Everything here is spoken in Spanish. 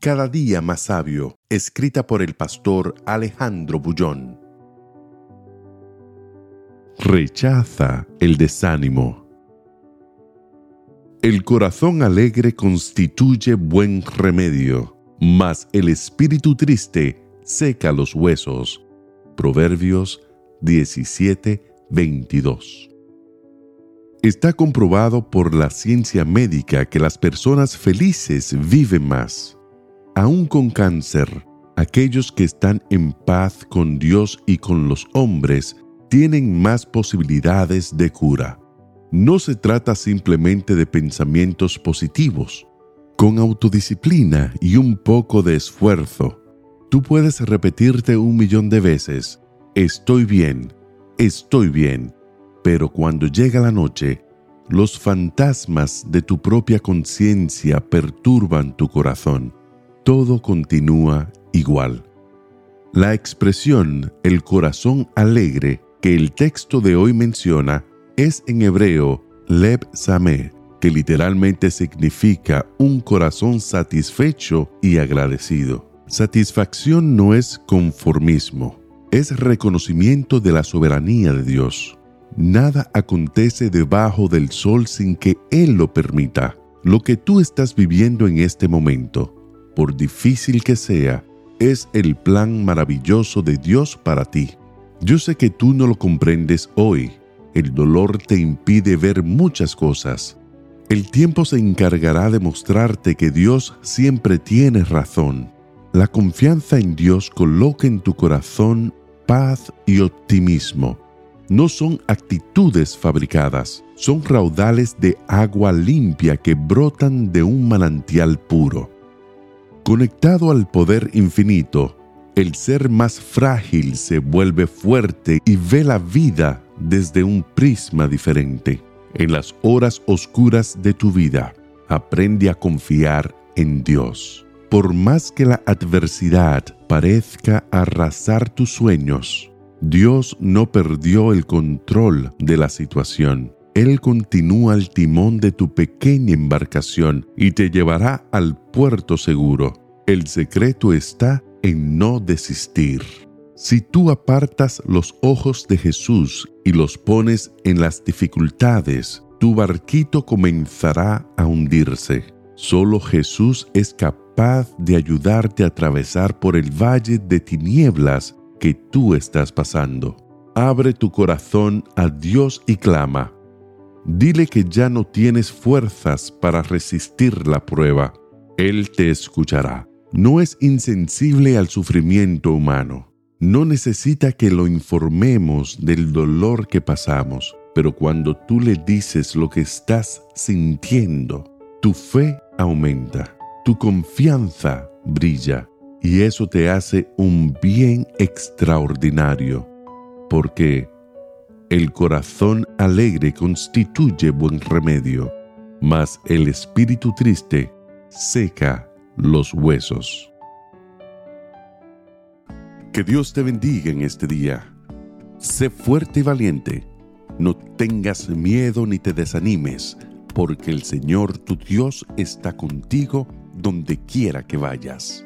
Cada día más sabio, escrita por el pastor Alejandro Bullón. Rechaza el desánimo. El corazón alegre constituye buen remedio, mas el espíritu triste seca los huesos. Proverbios 17, 22. Está comprobado por la ciencia médica que las personas felices viven más aún con cáncer, aquellos que están en paz con Dios y con los hombres tienen más posibilidades de cura. No se trata simplemente de pensamientos positivos. Con autodisciplina y un poco de esfuerzo, tú puedes repetirte un millón de veces, estoy bien, estoy bien, pero cuando llega la noche, los fantasmas de tu propia conciencia perturban tu corazón todo continúa igual. La expresión el corazón alegre que el texto de hoy menciona es en hebreo Leb Sameh, que literalmente significa un corazón satisfecho y agradecido. Satisfacción no es conformismo, es reconocimiento de la soberanía de Dios. Nada acontece debajo del sol sin que Él lo permita. Lo que tú estás viviendo en este momento por difícil que sea, es el plan maravilloso de Dios para ti. Yo sé que tú no lo comprendes hoy. El dolor te impide ver muchas cosas. El tiempo se encargará de mostrarte que Dios siempre tiene razón. La confianza en Dios coloca en tu corazón paz y optimismo. No son actitudes fabricadas, son raudales de agua limpia que brotan de un manantial puro. Conectado al poder infinito, el ser más frágil se vuelve fuerte y ve la vida desde un prisma diferente. En las horas oscuras de tu vida, aprende a confiar en Dios. Por más que la adversidad parezca arrasar tus sueños, Dios no perdió el control de la situación. Él continúa al timón de tu pequeña embarcación y te llevará al puerto seguro. El secreto está en no desistir. Si tú apartas los ojos de Jesús y los pones en las dificultades, tu barquito comenzará a hundirse. Solo Jesús es capaz de ayudarte a atravesar por el valle de tinieblas que tú estás pasando. Abre tu corazón a Dios y clama. Dile que ya no tienes fuerzas para resistir la prueba. Él te escuchará. No es insensible al sufrimiento humano. No necesita que lo informemos del dolor que pasamos. Pero cuando tú le dices lo que estás sintiendo, tu fe aumenta, tu confianza brilla y eso te hace un bien extraordinario. Porque el corazón alegre constituye buen remedio, mas el espíritu triste seca los huesos. Que Dios te bendiga en este día. Sé fuerte y valiente. No tengas miedo ni te desanimes, porque el Señor tu Dios está contigo donde quiera que vayas.